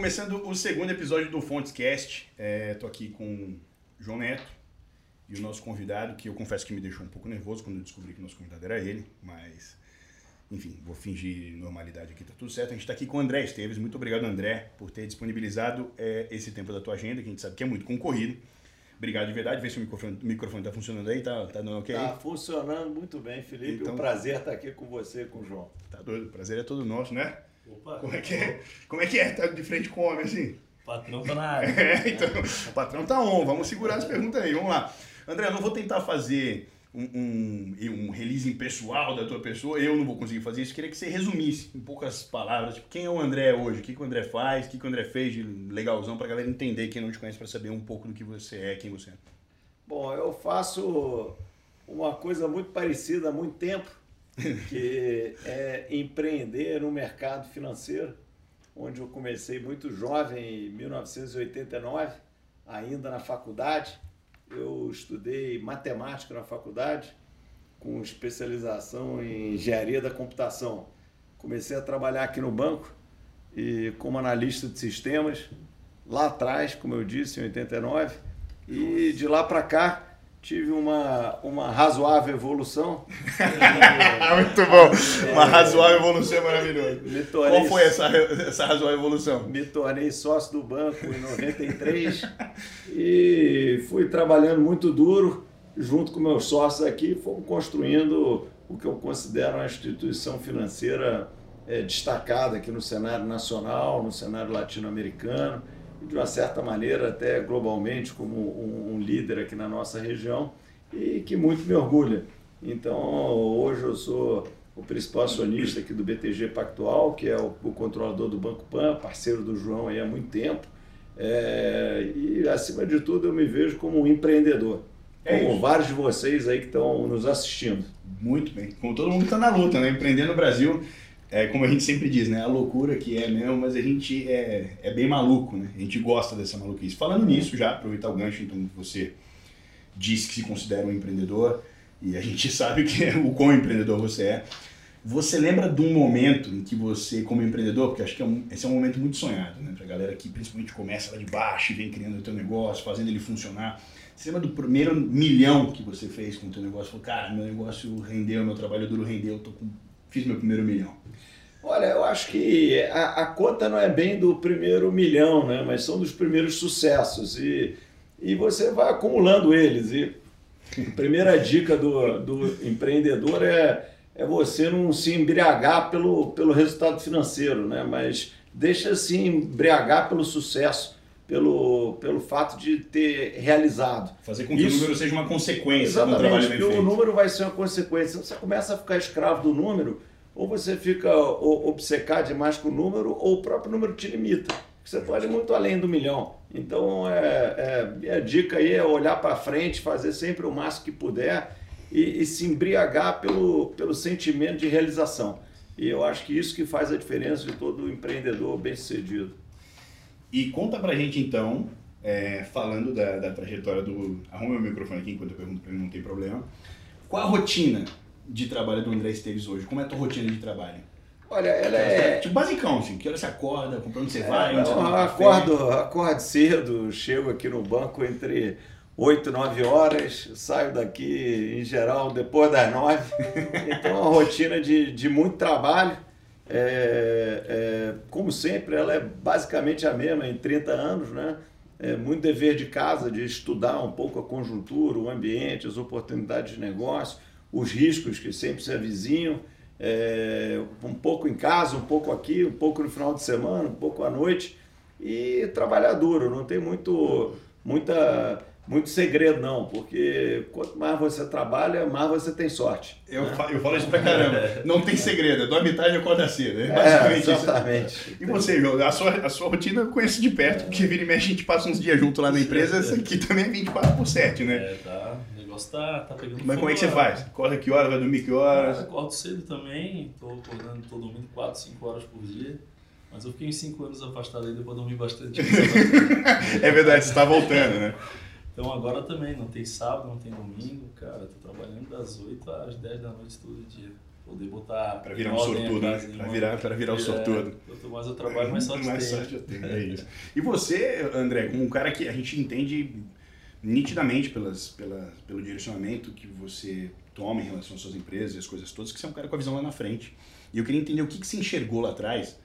começando o segundo episódio do Fontescast. Estou aqui com o João Neto e o nosso convidado, que eu confesso que me deixou um pouco nervoso quando eu descobri que o nosso convidado era ele, mas enfim, vou fingir normalidade aqui, tá tudo certo. A gente está aqui com o André Esteves. Muito obrigado, André, por ter disponibilizado é, esse tempo da tua agenda, que a gente sabe que é muito concorrido. Obrigado de verdade. Vê se o microfone, o microfone tá funcionando aí, tá, tá dando ok? Tá funcionando muito bem, Felipe. Então, um prazer estar aqui com você com o João. Tá doido, o prazer é todo nosso, né? Opa! Como é que é? Como é que é? Tá de frente com o homem assim? O patrão tá na área. É, então, o patrão tá on. Vamos segurar as perguntas aí, vamos lá. André, eu não vou tentar fazer um, um, um release pessoal da tua pessoa, eu não vou conseguir fazer isso. Queria que você resumisse em poucas palavras, tipo, quem é o André hoje, o que, que o André faz, o que, que o André fez de legalzão pra galera entender, quem não te conhece, para saber um pouco do que você é, quem você é. Bom, eu faço uma coisa muito parecida há muito tempo, que é empreender no mercado financeiro, onde eu comecei muito jovem, em 1989, ainda na faculdade. Eu estudei matemática na faculdade, com especialização em engenharia da computação. Comecei a trabalhar aqui no banco e como analista de sistemas, lá atrás, como eu disse, em 89, e de lá para cá tive uma, uma razoável evolução. Muito bom. Uma razoável evolução é maravilhoso. Tornei, Qual foi essa, essa razoável evolução? Me tornei sócio do banco em 93 e fui trabalhando muito duro junto com meus sócios aqui, fomos construindo o que eu considero uma instituição financeira é, destacada aqui no cenário nacional, no cenário latino-americano de uma certa maneira, até globalmente, como um, um líder aqui na nossa região e que muito me orgulha. Então, hoje eu sou o principal acionista aqui do BTG Pactual, que é o, o controlador do Banco Pan, parceiro do João aí há muito tempo. É, e, acima de tudo, eu me vejo como um empreendedor. É como isso. vários de vocês aí que estão nos assistindo. Muito bem. Como todo mundo está na luta, né? Empreender no Brasil é como a gente sempre diz, né? A loucura que é mesmo, mas a gente é, é bem maluco, né? A gente gosta dessa maluquice. Falando nisso, já aproveitar o gancho, então você disse que se considera um empreendedor e a gente sabe que é o quão empreendedor você é. Você lembra de um momento em que você, como empreendedor, porque acho que é um, esse é um momento muito sonhado, né? Pra galera que principalmente começa lá de baixo e vem criando o teu negócio, fazendo ele funcionar. Você lembra do primeiro milhão que você fez com o teu negócio? Falou, cara, meu negócio rendeu, meu trabalho duro rendeu, eu tô com fiz meu primeiro milhão? Olha, eu acho que a, a, conta não é bem do primeiro milhão, né? mas são dos primeiros sucessos. E, e você vai acumulando eles. E a primeira dica do, do empreendedor é, é você não se embriagar pelo, pelo resultado financeiro, né? mas deixa se embriagar pelo sucesso. Pelo, pelo fato de ter realizado. Fazer com que Isso, o número seja uma consequência do trabalho bem feito. o número vai ser uma consequência. Você começa a ficar escravo do número, ou você fica obcecado demais com o número, ou o próprio número te limita. Você pode ir muito além do milhão. Então, é, é, a dica aí é olhar para frente, fazer sempre o máximo que puder e, e, se embriagar pelo, pelo sentimento de realização. E eu acho que isso que faz a diferença de todo empreendedor bem-sucedido. E conta pra gente então, é, falando da, da trajetória do. Arruma o microfone aqui enquanto eu pergunto pra ele, não tem problema. Qual a rotina de trabalho do André Esteves hoje? Como é a tua rotina de trabalho? Olha, ela é. Tipo basicão, assim. Que hora você acorda, pra onde você vai? É, onde você não, acordo, acordo cedo, chego aqui no banco entre 8 e 9 horas, saio daqui em geral depois das 9. Então, é uma rotina de, de muito trabalho. É, é, como sempre, ela é basicamente a mesma em 30 anos, né? É muito dever de casa de estudar um pouco a conjuntura, o ambiente, as oportunidades de negócio os riscos que sempre se avizinham, é, um pouco em casa, um pouco aqui, um pouco no final de semana, um pouco à noite, e trabalhar duro, não tem muito, muita, muito segredo não, porque quanto mais você trabalha, mais você tem sorte. Eu, né? falo, eu falo isso pra caramba, não tem segredo, dorme tarde e acorda cedo, é, é basicamente exatamente. Isso. E você, João, a sua, a sua rotina eu conheço de perto, porque vira e mexe a gente passa uns dias junto lá na empresa, essa aqui também é 24 por 7, né? É, tá negócio tá, tá pegando Mas como é que você faz? Acorda que horas, vai dormir que horas? Eu acordo cedo também, tô acordando, tô dormindo 4, 5 horas por dia. Mas eu fiquei uns 5 anos afastado aí, depois dormi bastante. é verdade, você tá voltando, né? Então agora também, não tem sábado, não tem domingo, cara, tô trabalhando das 8 às 10 da noite todo dia. poder botar. Para virar um sortudo, né? Para virar, pra virar o um sortudo. Quanto mais eu trabalho, mais sorte mais sorte eu tenho, é isso. E você, André, como um cara que a gente entende nitidamente pelas, pela, pelo direcionamento que você toma em relação às suas empresas e as coisas todas, que você é um cara com a visão lá na frente. E eu queria entender o que, que você enxergou lá atrás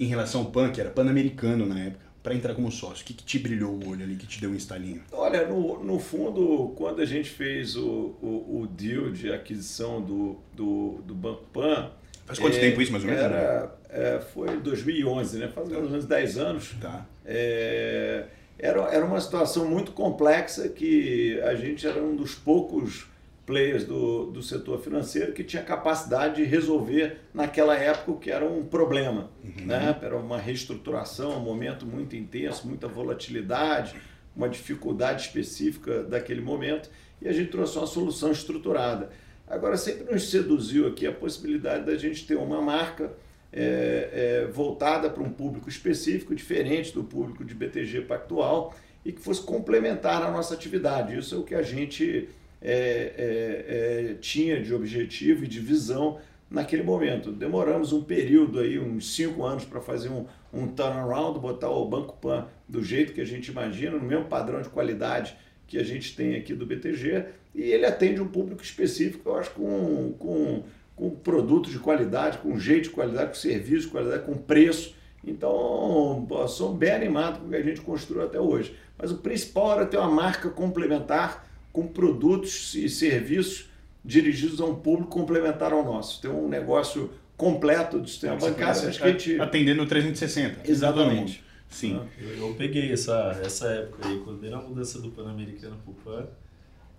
em relação ao PAN, que era pan-americano na época, para entrar como sócio. O que, que te brilhou o olho ali, que te deu um estalinho? Olha, no, no fundo, quando a gente fez o, o, o deal de aquisição do, do, do Banco Pan... Faz quanto é, tempo isso, mais ou menos? Era, é, foi em 2011, né? Faz mais ou menos 10 anos. Tá. É, era, era uma situação muito complexa que a gente era um dos poucos players do, do setor financeiro que tinha capacidade de resolver naquela época o que era um problema. Uhum. Né? Era uma reestruturação, um momento muito intenso, muita volatilidade, uma dificuldade específica daquele momento e a gente trouxe uma solução estruturada. Agora, sempre nos seduziu aqui a possibilidade da gente ter uma marca é, é, voltada para um público específico, diferente do público de BTG Pactual e que fosse complementar a nossa atividade. Isso é o que a gente é, é, é, tinha de objetivo e de visão naquele momento. Demoramos um período aí, uns cinco anos, para fazer um, um turnaround, botar o Banco Pan do jeito que a gente imagina, no mesmo padrão de qualidade que a gente tem aqui do BTG, e ele atende um público específico, eu acho, com, com, com produtos de qualidade, com jeito de qualidade, com serviço de qualidade, com preço. Então, sou bem animado com o que a gente construiu até hoje. Mas o principal era ter uma marca complementar com produtos e serviços dirigidos a um público complementar ao nosso. Tem um negócio completo do sistema bancário. Acho que a gente... Atendendo 360. Exatamente. Sim. Eu, eu, peguei essa, essa época aí, quando era a mudança do Pan-Americano para o Pan.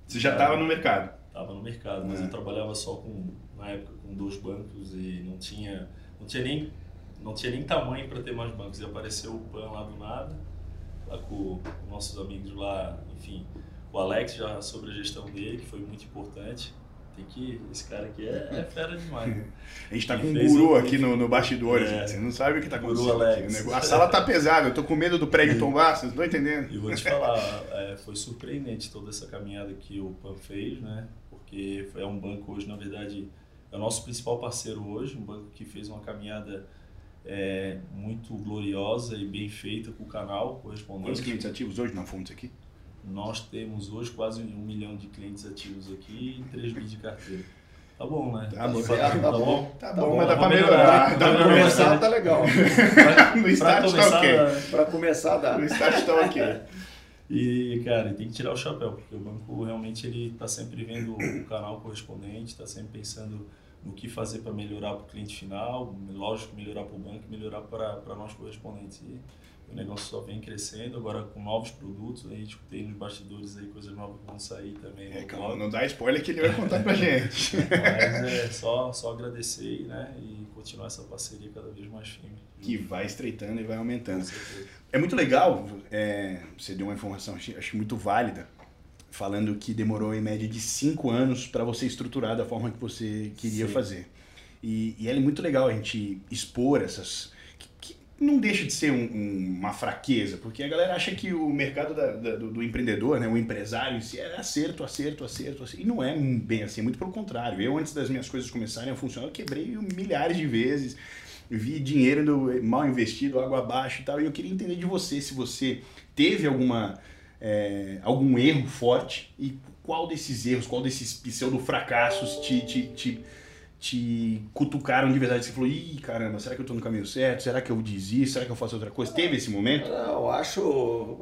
Você já estava no mercado? Estava no mercado, mas é. eu trabalhava só com, na época, com dois bancos e não tinha, não tinha nem não tinha nem tamanho para ter mais bancos. E apareceu o PAN lá do nada, lá com, com nossos amigos lá, enfim, o Alex já sobre a gestão dele, que foi muito importante. Tem que. Esse cara aqui é, é fera demais. Né? A gente tá com um guru aqui no, no bastidor, é, Você não sabe o que tá acontecendo. Alex. Aqui. A sala tá pesada, eu tô com medo do prédio tombar, vocês não estão entendendo. E vou te falar, é, foi surpreendente toda essa caminhada que o PAN fez, né? Porque é um banco hoje, na verdade, é o nosso principal parceiro hoje, um banco que fez uma caminhada é, muito gloriosa e bem feita com o canal correspondente. Quantos clientes ativos hoje na Fontes aqui? Nós temos hoje quase um milhão de clientes ativos aqui e 3 mil de carteira. Tá bom, né? Tá, bom, tá, tá, tá bom. Tá, bom, mas dá pra melhorar. Dá pra começar, tá legal. no start tá ok. Pra começar, dá. No start tá ok. E, cara, tem que tirar o chapéu, porque o banco realmente ele tá sempre vendo o canal correspondente, tá sempre pensando no que fazer para melhorar para o cliente final, lógico, melhorar para o banco melhorar para nós correspondentes. E, o negócio só vem crescendo, agora com novos produtos, a gente tem nos bastidores aí coisas novas que vão sair também. É, calma, não dá spoiler que ele vai contar pra gente. Mas é só, só agradecer né, e continuar essa parceria cada vez mais firme. Que vai estreitando e vai aumentando. É muito legal, é, você deu uma informação, acho, muito válida, falando que demorou em média de cinco anos para você estruturar da forma que você queria Sim. fazer. E, e é muito legal a gente expor essas não deixa de ser um, um, uma fraqueza, porque a galera acha que o mercado da, da, do, do, empreendedor, né, o empresário si, é acerto, acerto, acerto, acerto, e não é bem assim, muito pelo contrário. Eu, antes das minhas coisas começarem a funcionar, eu quebrei milhares de vezes, vi dinheiro mal investido, água abaixo e tal, e eu queria entender de você, se você teve alguma, é, algum erro forte, e qual desses erros, qual desses pseudo-fracassos te, te, te te cutucaram de verdade? Você falou, ih, caramba, será que eu tô no caminho certo? Será que eu desisto? Será que eu faço outra coisa? Teve esse momento? Não, eu acho.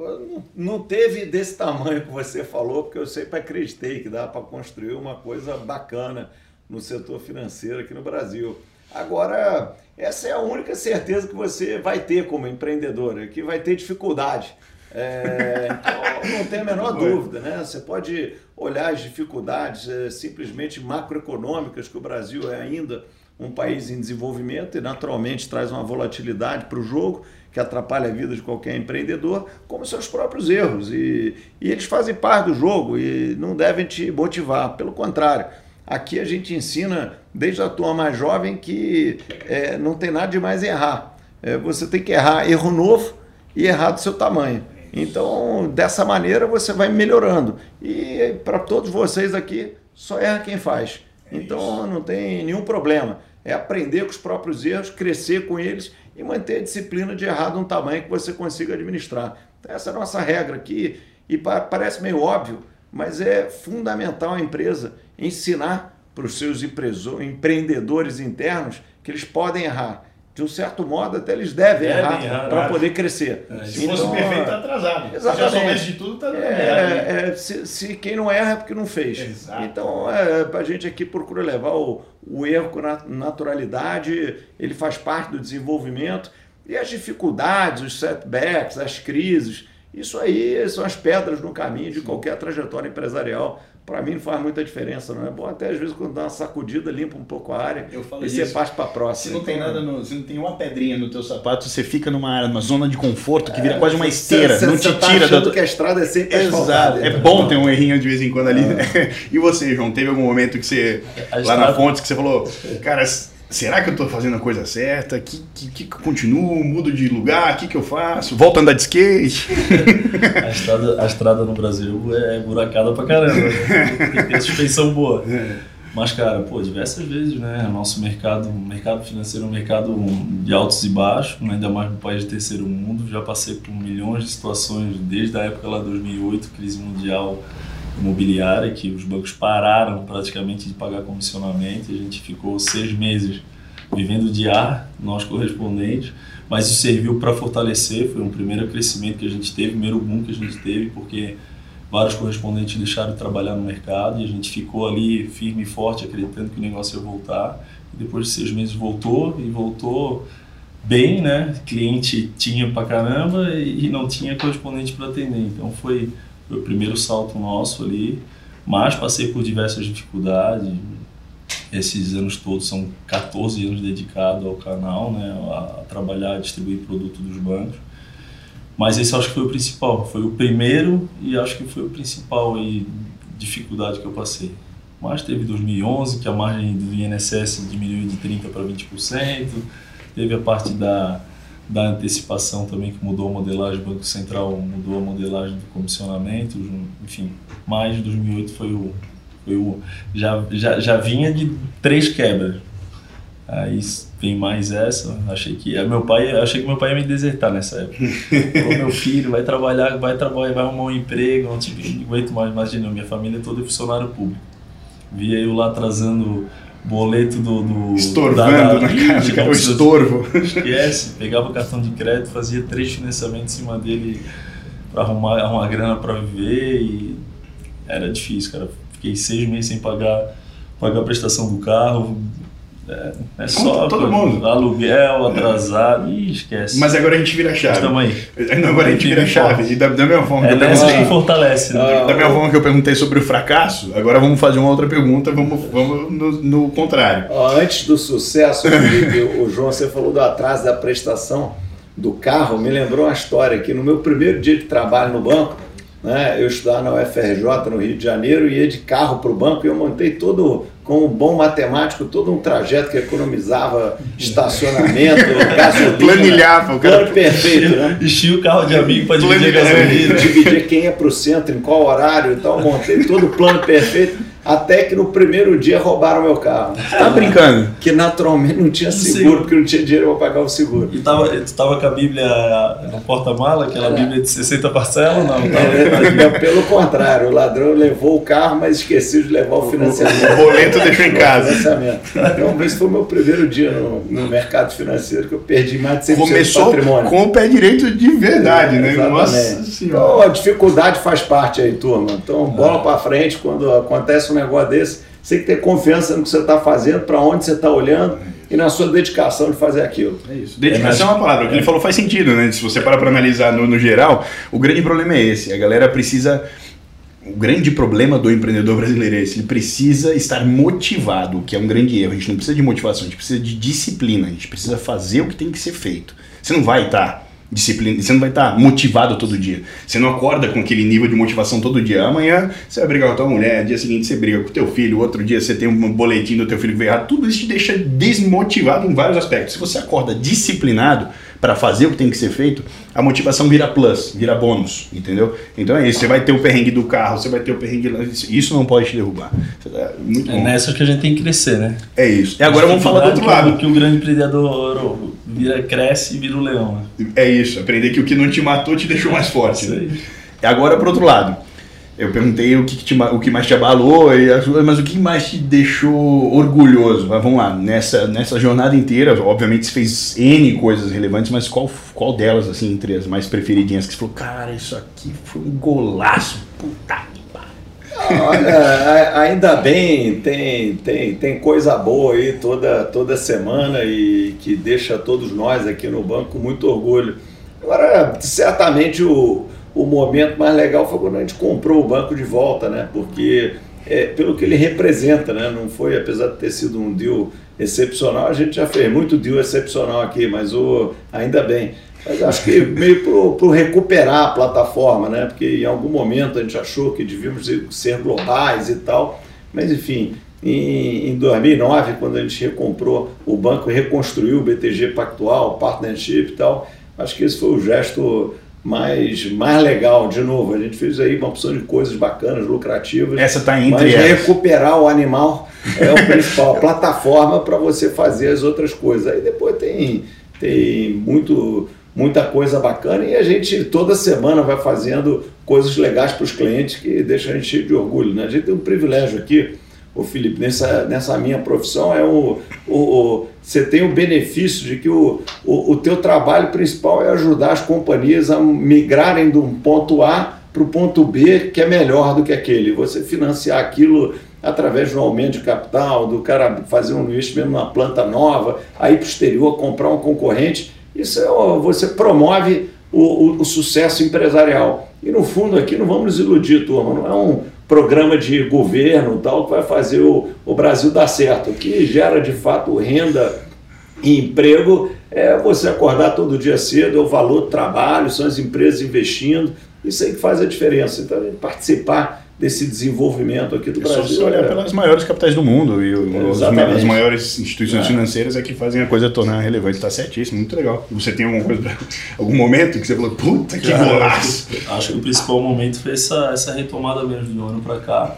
Não teve desse tamanho que você falou, porque eu sempre acreditei que dá para construir uma coisa bacana no setor financeiro aqui no Brasil. Agora, essa é a única certeza que você vai ter como empreendedor, é que vai ter dificuldade. É, então, não tem a menor dúvida, né? Você pode olhar as dificuldades é, simplesmente macroeconômicas, que o Brasil é ainda um país em desenvolvimento e naturalmente traz uma volatilidade para o jogo que atrapalha a vida de qualquer empreendedor, como seus próprios erros. E, e eles fazem parte do jogo e não devem te motivar. Pelo contrário, aqui a gente ensina desde a turma mais jovem que é, não tem nada de mais errar. É, você tem que errar erro novo e errar do seu tamanho. Então, dessa maneira, você vai melhorando. E para todos vocês aqui, só erra quem faz. É então não tem nenhum problema. É aprender com os próprios erros, crescer com eles e manter a disciplina de errar de um tamanho que você consiga administrar. Então, essa é a nossa regra aqui. E parece meio óbvio, mas é fundamental a empresa ensinar para os seus empreendedores internos que eles podem errar de um certo modo, até eles devem, devem errar, errar para poder crescer. É, se então, fosse perfeito, está atrasado. Exatamente. Se já soubesse de tudo, está é, é, é, se, se, quem não erra é porque não fez. Exato. Então, é, a gente aqui procura levar o, o erro com naturalidade, ele faz parte do desenvolvimento. E as dificuldades, os setbacks, as crises, isso aí são as pedras no caminho de qualquer trajetória empresarial para mim não faz muita diferença, não é bom até às vezes quando dá uma sacudida, limpa um pouco a área eu falo e você parte para a próxima. Se não tem nada no, se não tem uma pedrinha no teu sapato, você fica numa área, numa zona de conforto que vira é, quase uma esteira, não te tá tira da que a estrada é sempre Exato. É bom ter um errinho de vez em quando ali. É. e você, João, teve algum momento que você a lá estrada... na fonte que você falou, cara, será que eu estou fazendo a coisa certa? Que, que, que eu continuo? Mudo de lugar? O que, que eu faço? Volto a andar de skate? a, estrada, a estrada no Brasil é buracada pra caramba. Né? Tem que ter suspensão boa. É. Mas, cara, pô, diversas vezes, né? Nosso mercado, mercado financeiro é um mercado de altos e baixos, né? ainda mais no país de terceiro mundo. Já passei por milhões de situações desde a época lá de 2008, crise mundial imobiliária, que os bancos pararam praticamente de pagar comissionamento. A gente ficou seis meses vivendo de ar, nós correspondentes, mas isso serviu para fortalecer. Foi um primeiro crescimento que a gente teve, primeiro boom que a gente teve, porque vários correspondentes deixaram de trabalhar no mercado e a gente ficou ali firme e forte, acreditando que o negócio ia voltar. E depois de seis meses voltou e voltou bem, né? Cliente tinha pra caramba e não tinha correspondente para atender. Então foi foi o primeiro salto nosso ali, mas passei por diversas dificuldades. Esses anos todos são 14 anos dedicados ao canal, né, a, trabalhar, a distribuir produto dos bancos. Mas esse acho que foi o principal, foi o primeiro e acho que foi o principal aí, dificuldade que eu passei. Mas teve 2011, que a margem do INSS diminuiu de 30% para 20%, teve a parte da da antecipação também que mudou a modelagem, o Banco Central mudou a modelagem do comissionamento, enfim, mais de 2008 foi o, foi o já, já, já vinha de três quebras. Aí vem mais essa, achei que meu pai, achei que meu pai ia me desertar nessa época. Meu filho, vai trabalhar, vai trabalhar, vai arrumar um emprego, não, te, aguento mais, imagina, minha família toda é funcionário público. Via eu lá trazendo boleto do. do Estorvando da, na casa, que era o estorvo. Esquece, pegava o cartão de crédito, fazia três financiamentos em cima dele para arrumar, arrumar grana para viver e era difícil, cara. Fiquei seis meses sem pagar, pagar a prestação do carro, é, é só todo mundo. aluguel atrasado, Ih, esquece. Mas agora a gente vira a chave. Estamos aí. Agora a gente vira a chave. E da, da minha forma é que eu perguntei, que fortalece. Né? Da minha forma que eu perguntei sobre o fracasso, agora vamos fazer uma outra pergunta, vamos, vamos no, no contrário. Antes do sucesso, Felipe, o João, você falou do atraso da prestação do carro, me lembrou uma história que no meu primeiro dia de trabalho no banco, né, eu estudava na UFRJ no Rio de Janeiro, ia de carro para o banco e eu montei todo com um bom matemático, todo um trajeto que economizava estacionamento, gasolina. Planilhava, o cara. Plano perfeito, né? Enchia o carro de amigo para dividir a gasolina. Dividir quem ia para o centro, em qual horário e tal. Montei todo o plano perfeito. Até que no primeiro dia roubaram meu carro. Tá brincando? Que naturalmente não tinha seguro, porque não tinha dinheiro para pagar o seguro. E tava, tu tava com a Bíblia no porta-mala, aquela é. Bíblia de 60 parcelas? Não, é, pelo contrário, o ladrão levou o carro, mas esqueceu de levar o financiamento. O boleto deixou em casa. Então, esse foi o meu primeiro dia no, no, mercado financeiro, que eu perdi mais de 100% Começou do patrimônio. com o pé direito de verdade, é, né? Nossa Então, a dificuldade faz parte aí, turma. Então, bola ah. para frente quando acontece um negócio desse, você tem que ter confiança no que você está fazendo, para onde você está olhando e na sua dedicação de fazer aquilo. É isso. Dedicação é uma palavra. O que ele falou faz sentido, né? Se você parar para analisar no, no geral, o grande problema é esse. A galera precisa o grande problema do empreendedor brasileiro é esse, ele precisa estar motivado, que é um grande erro. A gente não precisa de motivação, a gente precisa de disciplina, a gente precisa fazer o que tem que ser feito. Você não vai estar disciplina, você não vai estar motivado todo dia. Você não acorda com aquele nível de motivação todo dia. Amanhã você vai brigar com a tua mulher, dia seguinte você briga com o teu filho, outro dia você tem um boletim do teu filho que veio errado. Tudo isso te deixa desmotivado em vários aspectos. Se você acorda disciplinado, para fazer o que tem que ser feito, a motivação vira plus, vira bônus, entendeu? Então é isso, você vai ter o perrengue do carro, você vai ter o perrengue. Isso não pode te derrubar. É, muito é nessa que a gente tem que crescer, né? É isso. E agora vamos falar do outro lado. Que o grande empreendedor vira, cresce e vira o leão. Né? É isso, aprender que o que não te matou te deixou mais forte. Né? E agora pro outro lado. Eu perguntei o que, que te, o que mais te abalou, mas o que mais te deixou orgulhoso? Mas vamos lá, nessa, nessa jornada inteira, obviamente você fez N coisas relevantes, mas qual, qual delas, assim, entre as mais preferidinhas, que você falou, cara, isso aqui foi um golaço, puta que Olha, ainda bem, tem, tem, tem coisa boa aí toda, toda semana e que deixa todos nós aqui no banco com muito orgulho. Agora, certamente o o momento mais legal foi quando a gente comprou o banco de volta, né? Porque é, pelo que ele representa, né? Não foi, apesar de ter sido um deal excepcional, a gente já fez muito deal excepcional aqui, mas o, ainda bem. Mas acho que meio para recuperar a plataforma, né? Porque em algum momento a gente achou que devíamos ser globais e tal, mas enfim, em, em 2009, quando a gente recomprou o banco, reconstruiu o BTG Pactual, Partnership e tal, acho que esse foi o gesto mais, mais legal, de novo, a gente fez aí uma opção de coisas bacanas, lucrativas. Essa está entre Mas elas. recuperar o animal é o principal, a plataforma para você fazer as outras coisas. Aí depois tem, tem muito, muita coisa bacana e a gente toda semana vai fazendo coisas legais para os clientes que deixam a gente cheio de orgulho. Né? A gente tem um privilégio aqui o Felipe, nessa, nessa minha profissão, é o, o, o, você tem o benefício de que o, o, o teu trabalho principal é ajudar as companhias a migrarem de um ponto A para o ponto B, que é melhor do que aquele. Você financiar aquilo através do aumento de capital, do cara fazer um investimento numa planta nova, aí para o exterior comprar um concorrente, isso é, você promove o, o, o sucesso empresarial. E no fundo aqui não vamos nos iludir, turma, não é um programa de governo tal que vai fazer o, o Brasil dar certo. Que gera de fato renda e emprego é você acordar todo dia cedo, é o valor do trabalho, são as empresas investindo, isso aí que faz a diferença. Então, participar desse desenvolvimento aqui do é Brasil. Só se olhar é... pelas maiores capitais do mundo e os, as maiores instituições é. financeiras é que fazem a coisa tornar relevante. Está certíssimo, muito legal. Você tem alguma coisa, algum momento que você falou, puta que golaço? Acho que o principal momento foi essa, essa retomada mesmo de um ano para cá,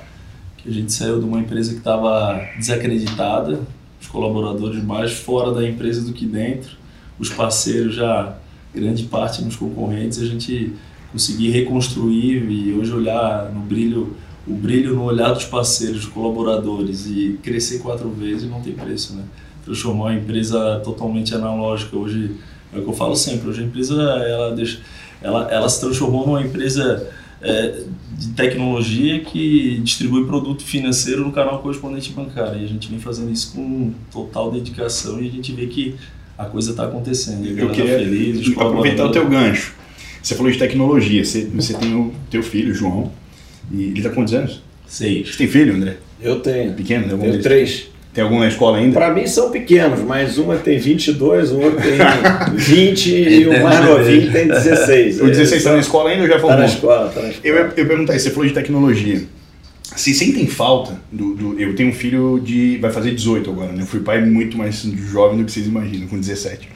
que a gente saiu de uma empresa que estava desacreditada, os colaboradores mais fora da empresa do que dentro, os parceiros já grande parte nos concorrentes, a gente conseguir reconstruir e hoje olhar no brilho o brilho no olhar dos parceiros, dos colaboradores e crescer quatro vezes não tem preço, né? Transformar uma empresa totalmente analógica hoje é o que eu falo sempre. Hoje a empresa ela deixa, ela, ela se transformou numa empresa é, de tecnologia que distribui produto financeiro no canal correspondente bancário e a gente vem fazendo isso com total dedicação e a gente vê que a coisa está acontecendo. Eu queria feliz, aproveitar o teu gancho você falou de tecnologia, você, você tem o teu filho, João, e ele está com quantos anos? Seis. Você tem filho, André? Eu tenho. Pequeno? Né? Tenho três. Tem algum na escola ainda? Para mim são pequenos, mas uma tem 22, o outro tem 20 e o mais novinho tem 16. O 16 está na escola ainda ou já formou? Está na escola, está na escola. Eu, eu perguntei, você falou de tecnologia. Se sentem falta do, do, Eu tenho um filho de. vai fazer 18 agora, né? Eu fui pai muito mais jovem do que vocês imaginam, com 17.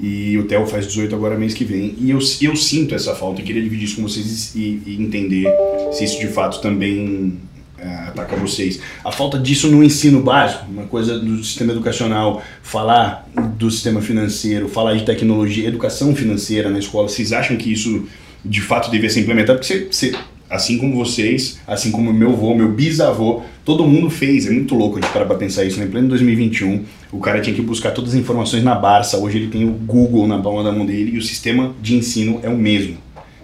E o Theo faz 18 agora mês que vem. E eu, eu sinto essa falta. Eu queria dividir isso com vocês e, e entender se isso de fato também é, ataca vocês. A falta disso no ensino básico, uma coisa do sistema educacional, falar do sistema financeiro, falar de tecnologia, educação financeira na escola. Vocês acham que isso de fato devia ser implementado? Porque você, você assim como vocês, assim como meu avô, meu bisavô, todo mundo fez. É muito louco gente parar pra pensar isso. Né? Em pleno 2021, o cara tinha que buscar todas as informações na Barça. Hoje ele tem o Google na palma da mão dele e o sistema de ensino é o mesmo.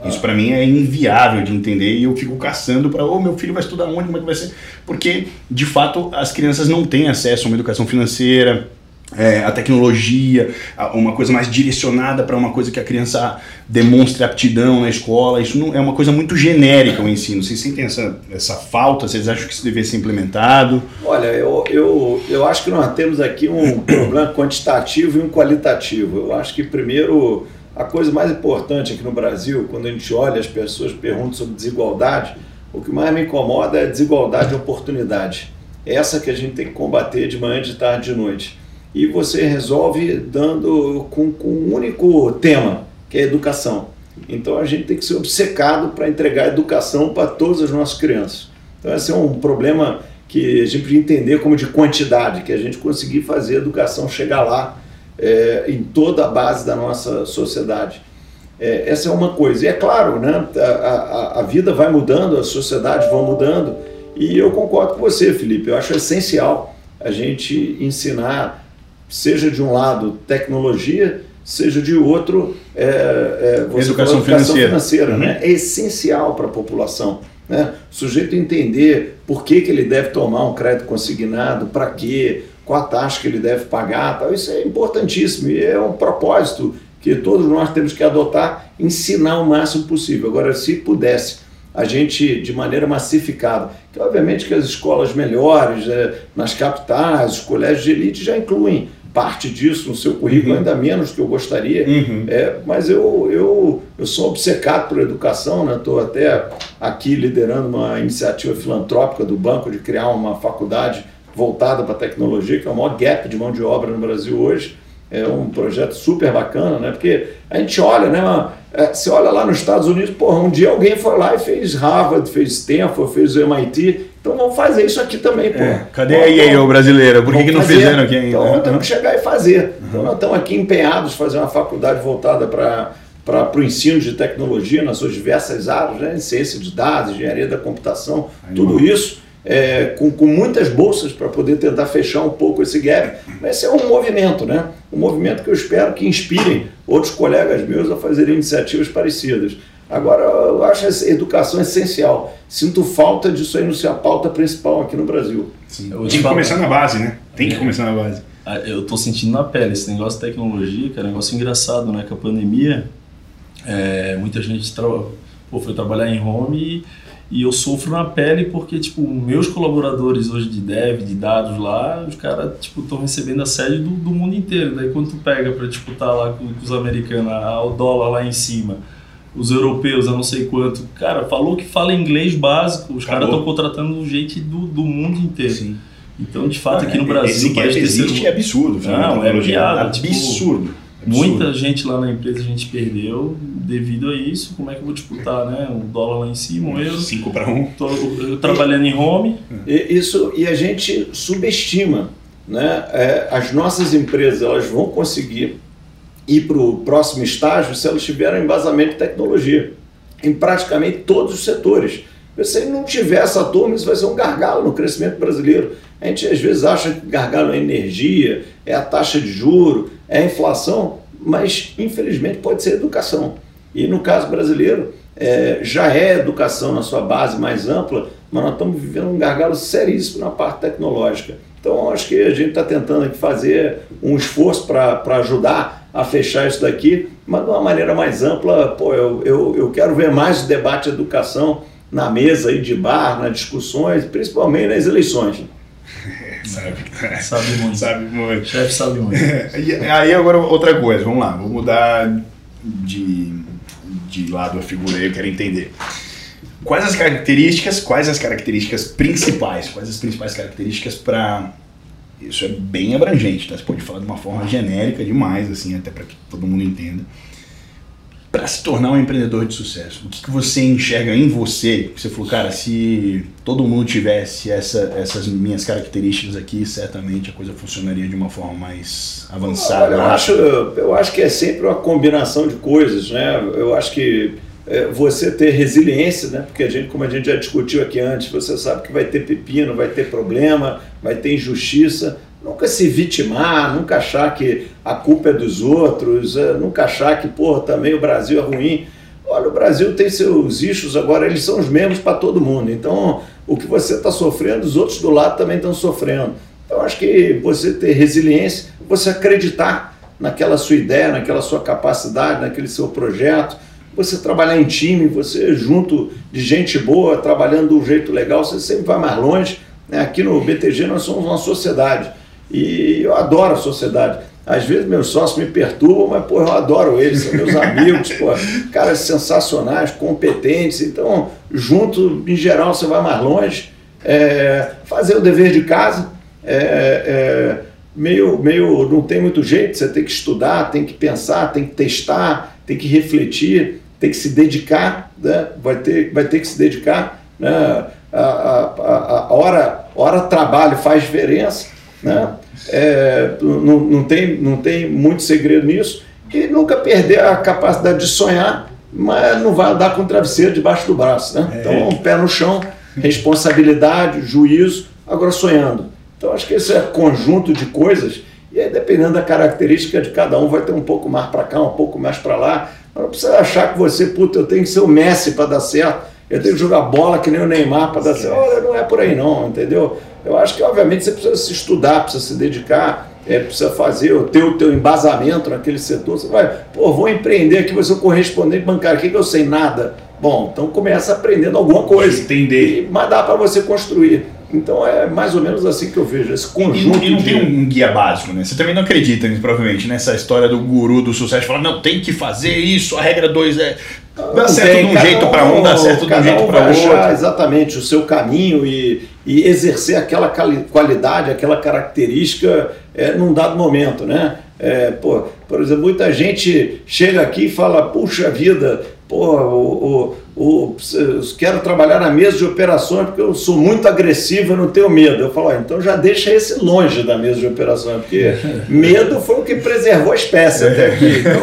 Isso para mim é inviável de entender e eu fico caçando para, ô, oh, meu filho vai estudar onde, como é que vai ser? Porque, de fato, as crianças não têm acesso a uma educação financeira, é, a tecnologia, uma coisa mais direcionada para uma coisa que a criança demonstre aptidão na escola. Isso não, é uma coisa muito genérica o ensino. Vocês sentem essa, essa falta? Vocês acham que isso deveria ser implementado? Olha, eu, eu, eu acho que nós temos aqui um problema quantitativo e um qualitativo. Eu acho que, primeiro, a coisa mais importante aqui no Brasil, quando a gente olha as pessoas perguntam sobre desigualdade, o que mais me incomoda é a desigualdade de oportunidade. Essa que a gente tem que combater de manhã, de tarde, de noite. E você resolve dando com, com um único tema, que é educação. Então a gente tem que ser obcecado para entregar educação para todas as nossas crianças. Então esse é um problema que a gente precisa entender como de quantidade, que a gente conseguir fazer a educação chegar lá é, em toda a base da nossa sociedade. É, essa é uma coisa. E é claro, né, a, a, a vida vai mudando, as sociedades vão mudando, e eu concordo com você, Felipe. Eu acho essencial a gente ensinar, seja de um lado tecnologia, seja de outro é, é, educação, educação, financeira, financeira né? uhum. né? é essencial para a população. Né? O sujeito entender por que, que ele deve tomar um crédito consignado, para quê, qual a taxa que ele deve pagar, tal. isso é importantíssimo e é um propósito que todos nós temos que adotar, ensinar o máximo possível. Agora, se pudesse a gente de maneira massificada, que obviamente que as escolas melhores, é, nas capitais, os colégios de elite já incluem parte disso no seu currículo, uhum. ainda menos que eu gostaria, uhum. é, mas eu, eu, eu sou obcecado por educação, estou né? até aqui liderando uma iniciativa filantrópica do banco de criar uma faculdade voltada para a tecnologia, que é o maior gap de mão de obra no Brasil hoje, é um projeto super bacana, né? porque a gente olha, né? É, você olha lá nos Estados Unidos, porra, um dia alguém foi lá e fez Harvard, fez Stanford, fez o MIT, então vamos fazer isso aqui também, pô. É, cadê aí, o brasileiro? Por que, que não fazer? fizeram aqui ainda? Então uhum. temos que chegar e fazer. Uhum. Então nós estamos aqui empenhados fazer uma faculdade voltada para para o ensino de tecnologia nas suas diversas áreas, né? ciência de dados, engenharia da computação, Aí, tudo isso é, com, com muitas bolsas para poder tentar fechar um pouco esse gap. Mas esse é um movimento, né? Um movimento que eu espero que inspirem outros colegas meus a fazerem iniciativas parecidas. Agora, eu acho essa educação essencial. Sinto falta disso aí não ser a pauta principal aqui no Brasil. Sim. Tem que começar na base, né? Tem que começar na base. Ah, eu estou sentindo na pele esse negócio de tecnologia, que é um negócio engraçado, né? Com a pandemia, é, muita gente tra... Pô, foi trabalhar em home e e eu sofro na pele porque, tipo, meus colaboradores hoje de dev, de dados lá, os caras, tipo, estão recebendo assédio do, do mundo inteiro. Daí quando tu pega para disputar lá com, com os americanos, o dólar lá em cima, os europeus a não sei quanto, cara, falou que fala inglês básico, os caras estão contratando gente do, do mundo inteiro. Sim. Então, de fato, aqui no Brasil... Esse gap existe é absurdo. Não, é piada. Tipo, absurdo. Muita gente lá na empresa a gente perdeu devido a isso. Como é que eu vou disputar, né? O dólar lá em cima, um euro. 5 para 1. Tô eu trabalhando em home. E, isso, e a gente subestima. Né? É, as nossas empresas elas vão conseguir ir para o próximo estágio se elas tiverem embasamento de tecnologia em praticamente todos os setores. Se não tiver essa turma, isso vai ser um gargalo no crescimento brasileiro. A gente às vezes acha que gargalo é energia, é a taxa de juro, é a inflação, mas infelizmente pode ser educação. E no caso brasileiro, é, já é educação na sua base mais ampla, mas nós estamos vivendo um gargalo seríssimo na parte tecnológica. Então, acho que a gente está tentando fazer um esforço para ajudar a fechar isso daqui, mas de uma maneira mais ampla. Pô, eu, eu, eu quero ver mais debate de educação na mesa aí de bar, nas discussões, principalmente nas eleições. sabe. Sabe muito. Sabe muito. Chefe sabe muito. e aí agora outra coisa, vamos lá, vou mudar de, de lado a figura aí, eu quero entender. Quais as características, quais as características principais, quais as principais características para isso é bem abrangente, tá? Você pode falar de uma forma genérica demais, assim, até para que todo mundo entenda para se tornar um empreendedor de sucesso? O que, que você enxerga em você? Você falou, cara, se todo mundo tivesse essa, essas minhas características aqui, certamente a coisa funcionaria de uma forma mais avançada. eu, acho, eu acho que é sempre uma combinação de coisas, né? Eu acho que é, você ter resiliência, né? Porque a gente, como a gente já discutiu aqui antes, você sabe que vai ter pepino, vai ter problema, vai ter injustiça Nunca se vitimar, nunca achar que a culpa é dos outros, é, nunca achar que, pô, também o Brasil é ruim. Olha, o Brasil tem seus issues, agora eles são os mesmos para todo mundo. Então, o que você está sofrendo, os outros do lado também estão sofrendo. Então, acho que você ter resiliência, você acreditar naquela sua ideia, naquela sua capacidade, naquele seu projeto, você trabalhar em time, você junto de gente boa, trabalhando de um jeito legal, você sempre vai mais longe. Né? Aqui no BTG nós somos uma sociedade. E eu adoro a sociedade. Às vezes meus sócios me perturbam, mas pô, eu adoro eles, são meus amigos, pô, caras sensacionais, competentes. Então, junto, em geral, você vai mais longe. É, fazer o dever de casa, é, é, meio, meio não tem muito jeito, você tem que estudar, tem que pensar, tem que testar, tem que refletir, tem que se dedicar, né? vai, ter, vai ter que se dedicar. Né? A, a, a, hora, hora trabalho faz diferença, né? É, não, não, tem, não tem muito segredo nisso, e nunca perder a capacidade de sonhar, mas não vai andar com o travesseiro debaixo do braço. Né? É. Então, um pé no chão, responsabilidade, juízo, agora sonhando. Então, acho que esse é conjunto de coisas, e aí, dependendo da característica de cada um, vai ter um pouco mais para cá, um pouco mais para lá. Não precisa achar que você, puta, eu tenho que ser o Messi para dar certo, eu tenho que jogar bola que nem o Neymar para dar certo. Olha, não é por aí não, entendeu? Eu acho que, obviamente, você precisa se estudar, precisa se dedicar, é, precisa fazer, ter o teu embasamento naquele setor. Você vai, pô, vou empreender aqui, vou ser o correspondente bancário, o que, que eu sei? Nada. Bom, então começa aprendendo alguma coisa. Entender. mas dá para você construir. Então é mais ou menos assim que eu vejo esse conjunto. E, e não de... tem um guia básico, né? Você também não acredita, provavelmente, nessa história do guru do sucesso, falar, não, tem que fazer isso, a regra 2 é. Dá certo tem, de um jeito um, para um, dá certo de um jeito um para outro. Exatamente, o seu caminho e, e exercer aquela qualidade, aquela característica é, num dado momento, né? É, pô, por exemplo, muita gente chega aqui e fala, puxa vida, pô, o, o, o, quero trabalhar na mesa de operações porque eu sou muito agressivo e não tenho medo. Eu falo, ah, então já deixa esse longe da mesa de operações, porque medo foi o que preservou a espécie até aqui. Então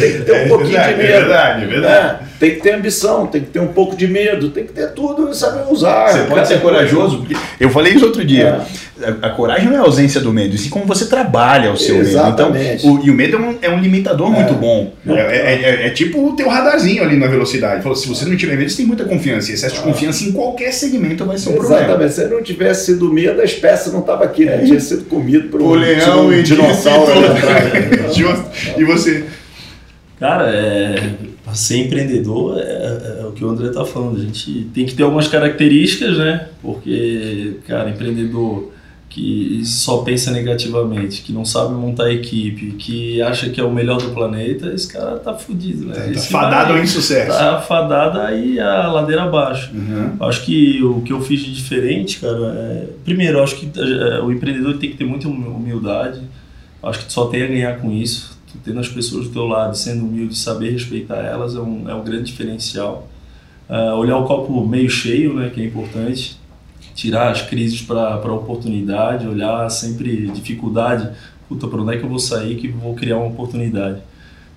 tem que ter um é pouquinho verdade, de medo. É verdade, é verdade. Né? Tem que ter ambição, tem que ter um pouco de medo, tem que ter tudo e saber usar. Você pode ser corajoso, porque eu falei isso outro dia. É a, coragem não é a ausência do medo, e sim como você trabalha o seu Exatamente. medo. Então, o, e o medo é um, é um limitador é. muito bom. É, é, é, é, tipo o teu radarzinho ali na velocidade. Falou, se você não tiver medo, você tem muita confiança. E excesso de confiança em qualquer segmento vai ser um problema. Exatamente. Se não tivesse sido medo, a espécie não estava aqui, né? Tinha sido comido por um, leão e dinossauro. e você? Cara, é, ser empreendedor é, é, é, o que o André está falando. A gente tem que ter algumas características, né? Porque, cara, empreendedor que só pensa negativamente, que não sabe montar equipe, que acha que é o melhor do planeta, esse cara tá fudido, né? Tá, tá fadado ao insucesso. Tá fadado aí a ladeira abaixo. Uhum. Acho que o que eu fiz de diferente, cara, é... primeiro, acho que é, o empreendedor tem que ter muita humildade. Acho que tu só tem a ganhar com isso. Tu tendo as pessoas do teu lado, sendo humilde, saber respeitar elas é um, é um grande diferencial. Uh, olhar o copo meio cheio, né, que é importante tirar as crises para a oportunidade, olhar sempre dificuldade, puta, para onde é que eu vou sair que vou criar uma oportunidade.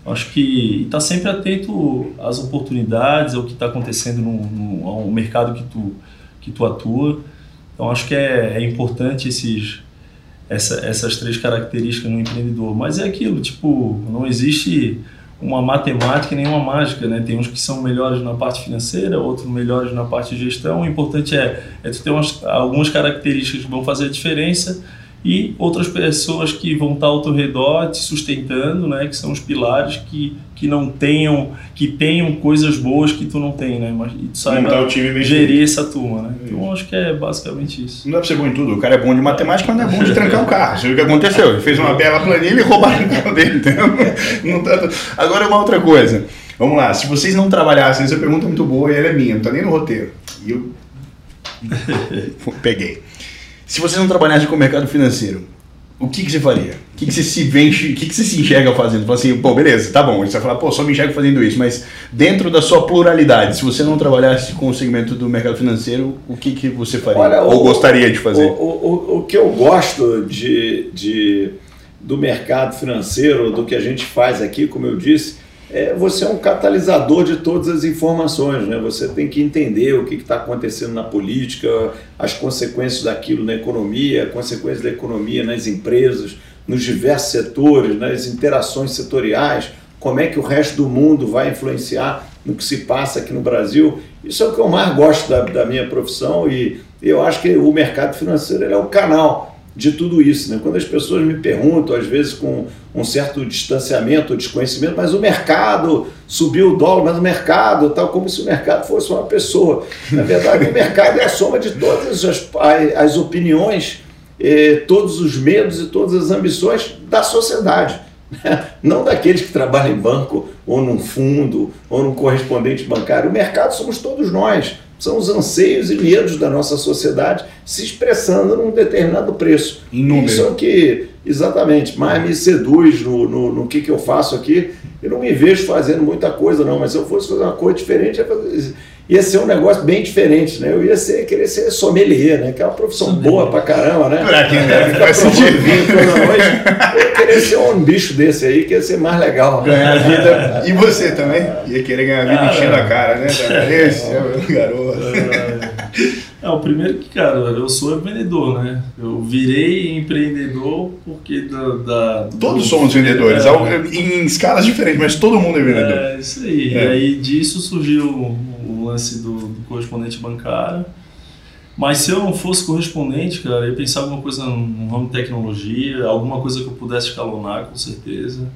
Acho que estar tá sempre atento às oportunidades, ao que está acontecendo no, no, ao mercado que tu, que tu atua. Então acho que é, é importante esses, essa, essas três características no empreendedor. Mas é aquilo, tipo, não existe uma matemática nem uma mágica, né? Tem uns que são melhores na parte financeira, outros melhores na parte de gestão. O importante é, é tu ter umas, algumas características que vão fazer a diferença e outras pessoas que vão estar ao teu redor te sustentando, né, que são os pilares que, que não tenham, que tenham coisas boas que tu não tem, né, mas e tu saiba gerir essa turma, né. Então acho que é basicamente isso. Não dá pra ser bom em tudo, o cara é bom de matemática, mas não é bom de trancar o carro, você viu o que aconteceu, ele fez uma bela planilha e roubaram o carro dele? Não tá... Agora uma outra coisa, vamos lá, se vocês não trabalhassem, essa pergunta é muito boa e ela é minha, não tá nem no roteiro, e eu peguei. Se você não trabalhasse com o mercado financeiro, o que, que você faria? O que, que você se vê, o que, que você se enxerga fazendo? Fala assim, pô, beleza, tá bom. Você vai falar, pô, só me enxergo fazendo isso, mas dentro da sua pluralidade, se você não trabalhasse com o segmento do mercado financeiro, o que, que você faria? Olha, Ou o, gostaria de fazer? O, o, o, que eu gosto de, de, do mercado financeiro, do que a gente faz aqui, como eu disse, é, você é um catalisador de todas as informações. Né? Você tem que entender o que está acontecendo na política, as consequências daquilo na economia, consequências da economia nas empresas, nos diversos setores, nas interações setoriais, como é que o resto do mundo vai influenciar no que se passa aqui no Brasil. Isso é o que eu mais gosto da, da minha profissão e eu acho que o mercado financeiro é o canal de tudo isso. Né? Quando as pessoas me perguntam, às vezes com um certo distanciamento ou desconhecimento, mas o mercado subiu o dólar, mas o mercado, tal, como se o mercado fosse uma pessoa. Na verdade, o mercado é a soma de todas as, as opiniões, eh, todos os medos e todas as ambições da sociedade. Né? Não daqueles que trabalham em banco, ou num fundo, ou num correspondente bancário. O mercado somos todos nós. São os anseios e medos da nossa sociedade se expressando num determinado preço. Em número. Isso é o que, exatamente, mais me seduz no, no, no que, que eu faço aqui. Eu não me vejo fazendo muita coisa, não, mas se eu fosse fazer uma coisa diferente, ia ser um negócio bem diferente, né? Eu ia ser, querer ser sommelier, né? Que é uma profissão sommelier. boa pra caramba, né? Pra quem deve ficar provando vinho toda noite. Eu ia querer ser um bicho desse aí, que ia ser mais legal. Né? Ganhar vida. E você também? Ia querer ganhar vida ah, enchendo a cara, né? Esse é o garoto. É, o primeiro que, cara, eu sou vendedor, né? Eu virei empreendedor porque da. da Todos do... somos vendedores, é, em escalas diferentes, mas todo mundo é vendedor. É, isso aí. É. E aí disso surgiu lance do, do, correspondente bancário. Mas se eu não fosse correspondente, cara, eu ia pensar alguma coisa no ramo de tecnologia, alguma coisa que eu pudesse escalonar, com certeza.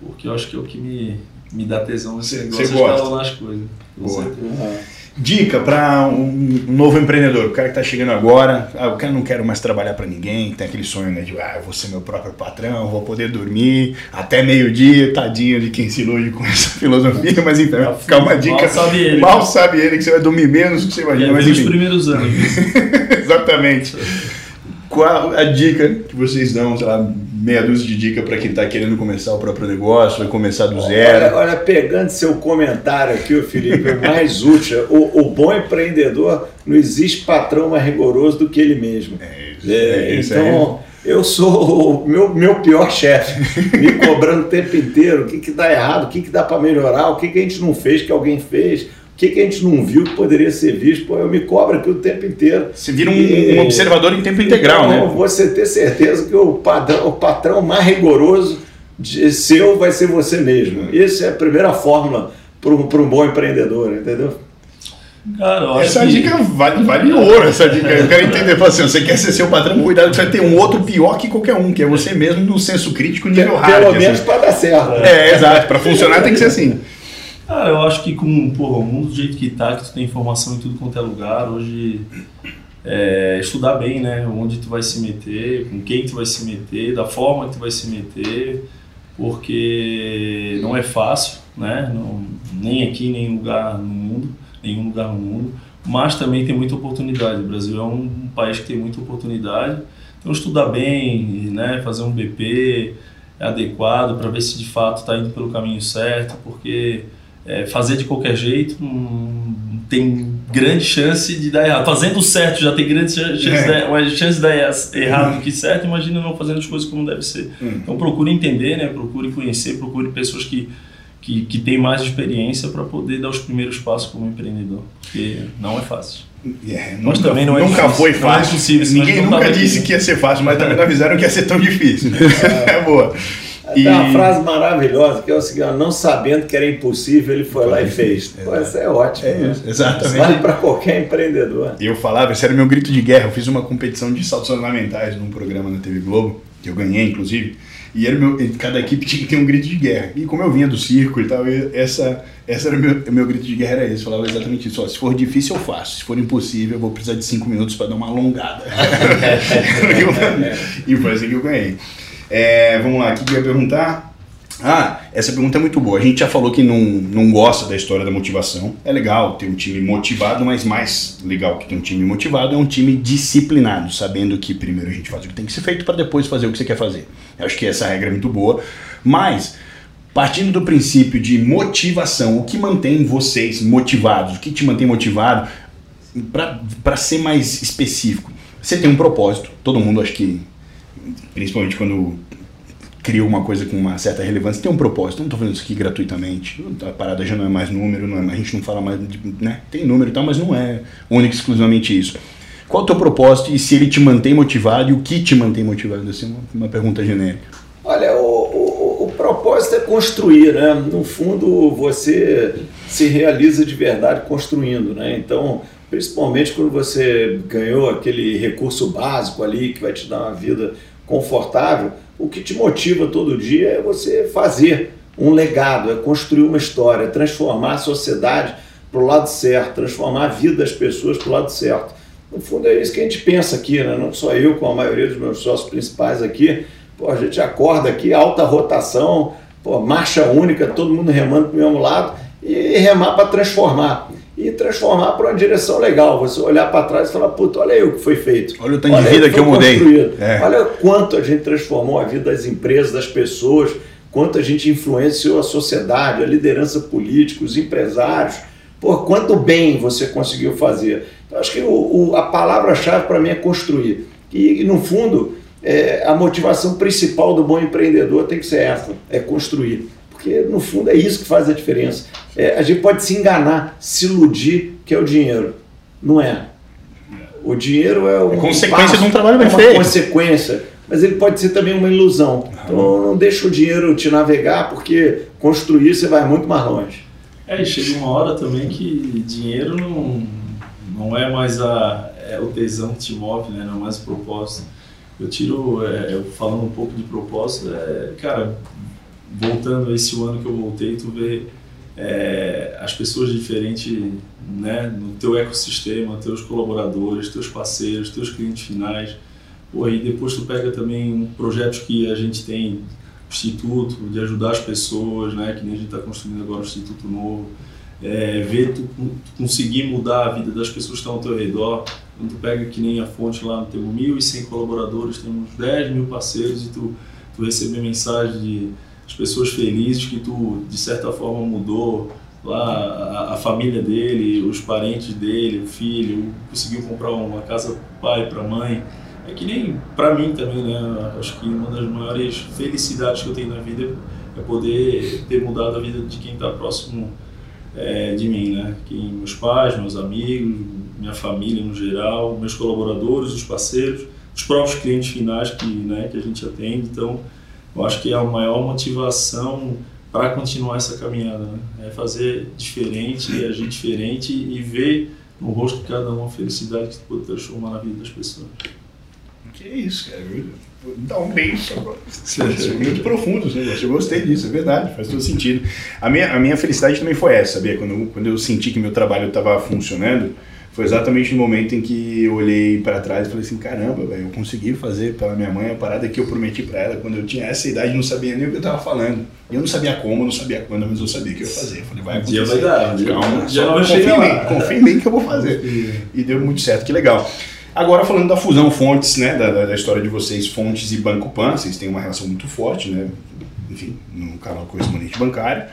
Porque eu acho que é o que me, me dá tesão nesse negócio, de escalonar as coisas. Com Boa. certeza. Dica para um novo empreendedor, o cara que está chegando agora, ah, eu não quero mais trabalhar para ninguém, tem aquele sonho né, de ah, eu vou ser meu próprio patrão, vou poder dormir até meio-dia, tadinho de quem se ilude com essa filosofia, mas então vai ficar uma dica. Mal sabe ele. Mal sabe ele que você vai dormir menos do que você imagina. É, mas, enfim. primeiros anos. Exatamente. Qual a dica que vocês dão, sei lá, meia dúzia de dica para quem está querendo começar o próprio negócio, vai começar do zero? Olha, olha pegando seu comentário aqui, o Felipe, é mais útil. O, o, bom empreendedor não existe patrão mais rigoroso do que ele mesmo. É isso, é, é isso então, eu sou o meu, meu pior chefe, me cobrando o tempo inteiro o que, que dá errado, o que, que dá para melhorar, o que, que a gente não fez que alguém fez que, que a gente não viu que poderia ser visto? Pô, eu me cobro aqui o tempo inteiro. Você vira um, e, um observador em tempo integral, então, né? Você ter certeza que o padrão, o patrão mais rigoroso de seu vai ser você mesmo. Essa é a primeira fórmula para um, um bom empreendedor, entendeu? Cara, essa que... dica vale, vale ouro, essa dica. Eu quero entender, assim, você quer ser seu patrão, cuidado, você vai ter um outro pior que qualquer um, que é você mesmo no senso crítico nível hard. Pelo menos assim. para dar certo. É, exato. Para funcionar tem que ser assim. Cara, eu acho que com porra, o mundo do jeito que tá, que tu tem informação em tudo quanto é lugar, hoje é, estudar bem, né? Onde tu vai se meter, com quem tu vai se meter, da forma que tu vai se meter, porque não é fácil, né? Não, nem aqui, nem em lugar no mundo, nenhum lugar no mundo, mas também tem muita oportunidade. O Brasil é um país que tem muita oportunidade, então estudar bem, né? Fazer um BP adequado para ver se de fato está indo pelo caminho certo, porque é, fazer de qualquer jeito hum, tem grande chance de dar errado. Fazendo certo já tem grande chance, é. de, chance de dar errado do que certo, imagina não fazendo as coisas como deve ser. Hum. Então procure entender, né? procure conhecer, procure pessoas que, que, que têm mais experiência para poder dar os primeiros passos como empreendedor, porque não é fácil. Yeah, é, nunca, também não é nunca difícil, foi fácil. Não é possível, Ninguém nunca disse que ia ser fácil, mas também não avisaram que ia ser tão difícil. é boa. Tem uma frase maravilhosa que é o seguinte: não sabendo que era impossível, ele foi, foi lá e fez. Pô, essa é ótima. É né? exatamente. Vale para qualquer empreendedor. Eu falava, esse era meu grito de guerra. Eu fiz uma competição de saltos ornamentais num programa na TV Globo, que eu ganhei, inclusive. E era meu, cada equipe tinha que ter um grito de guerra. E como eu vinha do circo e tal, essa, essa era o meu, meu grito de guerra, era esse. Eu falava exatamente isso. Ó, se for difícil, eu faço. Se for impossível, eu vou precisar de cinco minutos para dar uma alongada. e foi assim que eu ganhei. É, vamos lá, o que eu ia perguntar? Ah, essa pergunta é muito boa. A gente já falou que não, não gosta da história da motivação. É legal ter um time motivado, mas mais legal que ter um time motivado é um time disciplinado, sabendo que primeiro a gente faz o que tem que ser feito para depois fazer o que você quer fazer. Eu acho que essa regra é muito boa. Mas, partindo do princípio de motivação, o que mantém vocês motivados? O que te mantém motivado? Para ser mais específico, você tem um propósito. Todo mundo acho que, principalmente quando cria uma coisa com uma certa relevância, tem um propósito. Não estou fazendo isso aqui gratuitamente. A parada já não é mais número, não é, a gente não fala mais de. Né? Tem número e tal, mas não é único exclusivamente isso. Qual é o teu propósito e se ele te mantém motivado e o que te mantém motivado? Assim, uma, uma pergunta genérica. Olha, o, o, o, propósito é construir, né? No fundo, você se realiza de verdade construindo, né? Então, principalmente quando você ganhou aquele recurso básico ali que vai te dar uma vida confortável, o que te motiva todo dia é você fazer um legado, é construir uma história, é transformar a sociedade para o lado certo, transformar a vida das pessoas para o lado certo. No fundo é isso que a gente pensa aqui, né? não só eu, com a maioria dos meus sócios principais aqui. Pô, a gente acorda aqui, alta rotação, pô, marcha única, todo mundo remando para o mesmo lado e remar para transformar. E, transformar para uma direção legal. Você olhar para trás e falar, puta, olha aí o que foi feito. Olha o tanto de vida que, que eu mudei. É. Olha quanto a gente transformou a vida das empresas, das pessoas, quanto a gente influenciou a sociedade, a liderança política, os empresários. Por quanto bem você conseguiu fazer. Então, acho que o, o, a palavra-chave para mim é construir. E, no fundo, é, a motivação principal do bom empreendedor tem que ser essa: é construir. Porque, no fundo, é isso que faz a diferença. É, a gente pode se enganar, se iludir que é o dinheiro. Não é. O dinheiro é uma é consequência passo, de um trabalho bem é uma feito. consequência, mas ele pode ser também uma ilusão. Então não deixa o dinheiro te navegar, porque construir você vai muito mais longe. É, e chega uma hora também que dinheiro não, não é mais a, é o tesão que te move, né? não é mais o propósito. Eu tiro, é, eu falando um pouco de propósito, é, cara, voltando a esse ano que eu voltei, tu vê é, as pessoas diferentes né, no teu ecossistema, teus colaboradores, teus parceiros, teus clientes finais. Pô, e depois tu pega também projetos que a gente tem, instituto, de ajudar as pessoas, né, que nem a gente está construindo agora um instituto novo. É, ver tu, tu, conseguir mudar a vida das pessoas que estão ao teu redor. Quando tu pega que nem a fonte lá, temos 1.100 colaboradores, temos 10 mil parceiros e tu, tu receber mensagem de as pessoas felizes que tu, de certa forma, mudou lá a, a família dele, os parentes dele, o filho, conseguiu comprar uma casa para pai, para mãe. É que nem para mim também, né? Acho que uma das maiores felicidades que eu tenho na vida é poder ter mudado a vida de quem está próximo é, de mim, né? Que meus pais, meus amigos, minha família no geral, meus colaboradores, os parceiros, os próprios clientes finais que, né, que a gente atende. Então, eu acho que é a maior motivação para continuar essa caminhada, né? É fazer diferente, agir diferente e ver no rosto de cada um a felicidade que pode transformar na vida das pessoas. Que isso, cara. Dá um beijo. Muito profundo né? Eu gostei disso, é verdade, faz todo sentido. A minha, a minha felicidade também foi essa, sabia? Quando, quando eu senti que meu trabalho estava funcionando, foi exatamente no momento em que eu olhei para trás e falei assim, caramba, velho, eu consegui fazer pela minha mãe a parada que eu prometi para ela quando eu tinha essa idade, não sabia nem o que eu estava falando. Eu não sabia como, não sabia quando, mas eu sabia que eu ia fazer. Eu falei, vai acontecer. Dia vai dar, Calma, dia só confia em mim, confia em mim que eu vou fazer. E deu muito certo, que legal. Agora falando da fusão Fontes, né, da, da história de vocês, Fontes e Banco Pan, vocês têm uma relação muito forte, né, enfim, no canal correspondente bancário.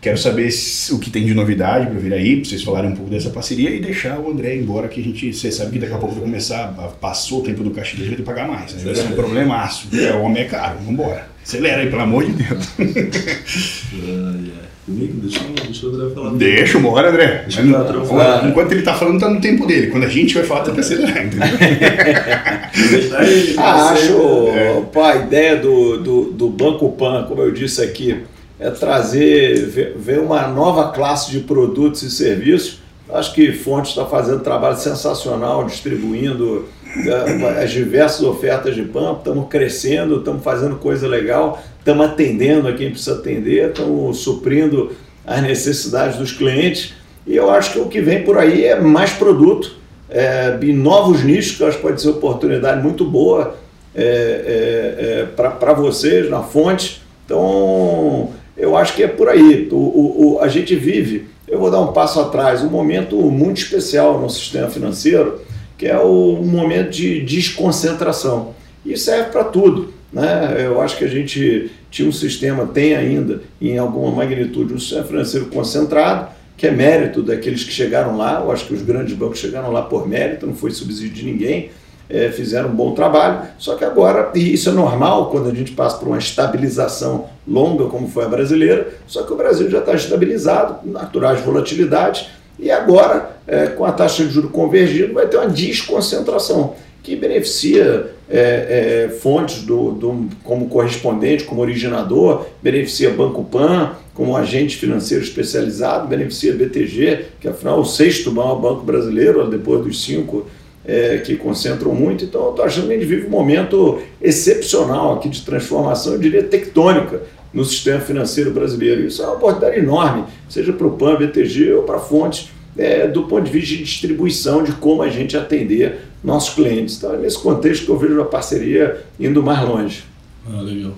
Quero saber o que tem de novidade para vir aí, para vocês falarem um pouco dessa parceria e deixar o André embora, que a gente, você sabe que daqui a pouco vai começar, passou o tempo do caixa dele, vai ter que pagar mais. Né? Vai ser um problemaço, é, o homem é caro, vambora. Acelera aí, pelo amor de Deus. Comigo? Deixa, deixa o André falar. Deixa, bora, André. Deixa enquanto ele está falando, está no tempo dele. Quando a gente vai falar, tem que acelerar, entendeu? ah, acho, é. pô, a ideia do, do, do Banco Pan, como eu disse aqui, é trazer, ver, uma nova classe de produtos e serviços. Acho que Fonte está fazendo um trabalho sensacional, distribuindo uh, as diversas ofertas de PAN, estamos crescendo, estamos fazendo coisa legal, estamos atendendo a quem precisa atender, estamos suprindo as necessidades dos clientes. E eu acho que o que vem por aí é mais produto, é, e novos nichos, que eu acho que pode ser oportunidade muito boa é, é para vocês na fonte. Então, eu acho que é por aí. O, o, o, a gente vive, eu vou dar um passo atrás, um momento muito especial no sistema financeiro, que é o momento de desconcentração. Isso serve para tudo. Né? Eu acho que a gente tinha um sistema, tem ainda, em alguma magnitude, um sistema financeiro concentrado, que é mérito daqueles que chegaram lá. Eu acho que os grandes bancos chegaram lá por mérito, não foi subsídio de ninguém é, fizeram um bom trabalho, só que agora, e isso é normal quando a gente passa por uma estabilização longa, como foi a brasileira, só que o Brasil já está estabilizado, naturais volatilidades, e agora, é, com a taxa de juros convergindo, vai ter uma desconcentração que beneficia é, é, fontes do, do, como correspondente, como originador, beneficia Banco Pan, como agente financeiro especializado, beneficia BTG, que afinal é o sexto maior banco brasileiro, depois dos cinco é, que concentram muito. Então, eu estou achando que a gente vive um momento excepcional aqui de transformação, eu diria tectônica, no sistema financeiro brasileiro. Isso é uma oportunidade enorme, seja para o PAN, BTG ou para fontes, é, do ponto de vista de distribuição, de como a gente atender nossos clientes. Então, é nesse contexto que eu vejo a parceria indo mais longe. Ah, legal.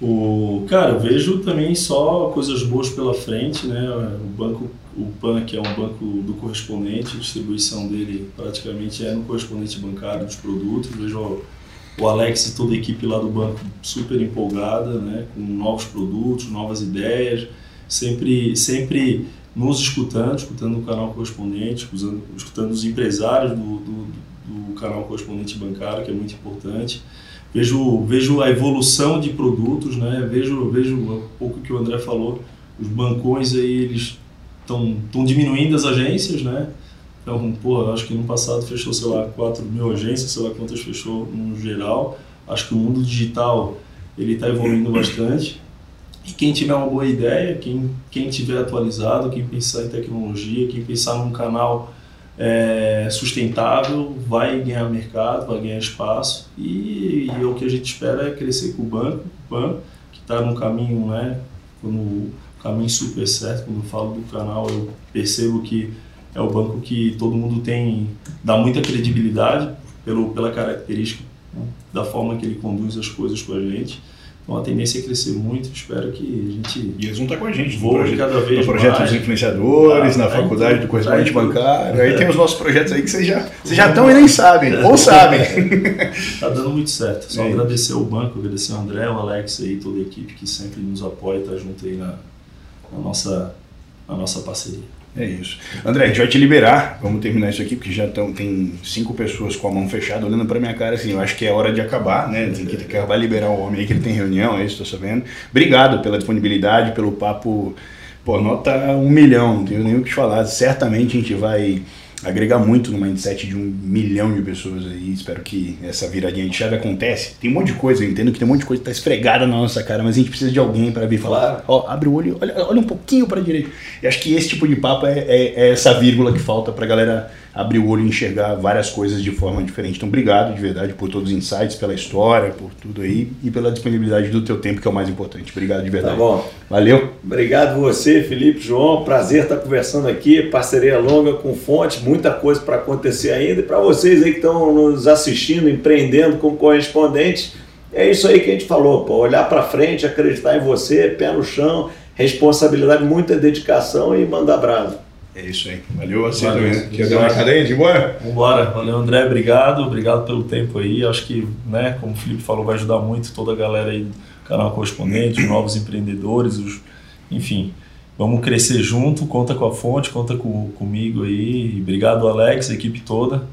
O, cara, vejo também só coisas boas pela frente, né? O banco, o PAN, que é um banco do correspondente, a distribuição dele praticamente é no correspondente bancário dos produtos. Vejo o Alex e toda a equipe lá do banco super empolgada, né, com novos produtos, novas ideias, sempre, sempre nos escutando, escutando o canal correspondente, escutando, escutando os empresários do, do, do canal correspondente bancário, que é muito importante vejo vejo a evolução de produtos né vejo vejo um pouco que o André falou os bancões aí eles estão diminuindo as agências, né? Então, pô, acho que no passado fechou, sei lá, 4 mil agências, sei lá quantas fechou no geral. Acho que o mundo digital ele está evoluindo bastante. E quem tiver uma boa ideia, quem, quem tiver atualizado, quem pensar em tecnologia, quem pensar num canal é, sustentável, vai ganhar mercado, vai ganhar espaço. E, e, o que a gente espera é crescer com o banco, o banco que está no caminho, né? Caminho super certo. Quando eu falo do canal, eu percebo que é o banco que todo mundo tem, dá muita credibilidade pelo, pela característica né, da forma que ele conduz as coisas com a gente. Então a tendência é crescer muito, espero que a gente. E eles vão estar com a gente voe projeto, cada vez no projeto mais. dos influenciadores, ah, na faculdade aí, do correspondente bancário. Aí tem os nossos projetos aí que vocês já, vocês já estão e nem sabem, ou sabem. Está dando muito certo. Só é. agradecer ao banco, agradecer ao André, ao Alex e toda a equipe que sempre nos apoia, está junto aí na, na nossa, na nossa parceria. É isso. André, a gente vai te liberar. Vamos terminar isso aqui, porque já tão, tem cinco pessoas com a mão fechada olhando para minha cara assim. Eu acho que é hora de acabar, né? Tem que acabar liberar o homem aí, que ele tem reunião, é isso, sabendo. Obrigado pela disponibilidade, pelo papo. Pô, nota um milhão, não tenho nem o que te falar. Certamente a gente vai agregar muito no mindset de um milhão de pessoas aí. Espero que essa viradinha de chave acontece. Tem um monte de coisa, eu entendo que tem um monte de coisa que tá esfregada na nossa cara, mas a gente precisa de alguém para vir falar, ó, oh, abre o olho, olha, olha um pouquinho para direita. E acho que esse tipo de papo é, é, é essa vírgula que falta pra galera abrir o olho e enxergar várias coisas de forma diferente. Então, obrigado de verdade por todos os insights, pela história, por tudo aí e pela disponibilidade do teu tempo, que é o mais importante. Obrigado de verdade. Tá bom. Valeu. Obrigado você, Felipe, João. Prazer estar conversando aqui. Parceria longa com Fonte, muita coisa para acontecer ainda. E para vocês aí que estão nos assistindo, empreendendo como correspondente, é isso aí que a gente falou, pô. Olhar para frente, acreditar em você, pé no chão, responsabilidade, muita dedicação e mandar brasa. É isso aí. Valeu você também. Quer dar uma cadeia de embora? Vambora. Valeu, André. Obrigado. Obrigado pelo tempo aí. Acho que, né, como o Felipe falou, vai ajudar muito toda a galera aí do canal correspondente, os novos empreendedores, os, enfim. Vamos crescer junto, conta com a fonte, conta com, comigo aí. Obrigado, Alex, a equipe toda.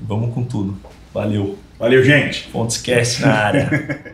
Vamos com tudo. Valeu. Valeu, gente. Fontes Cast na área.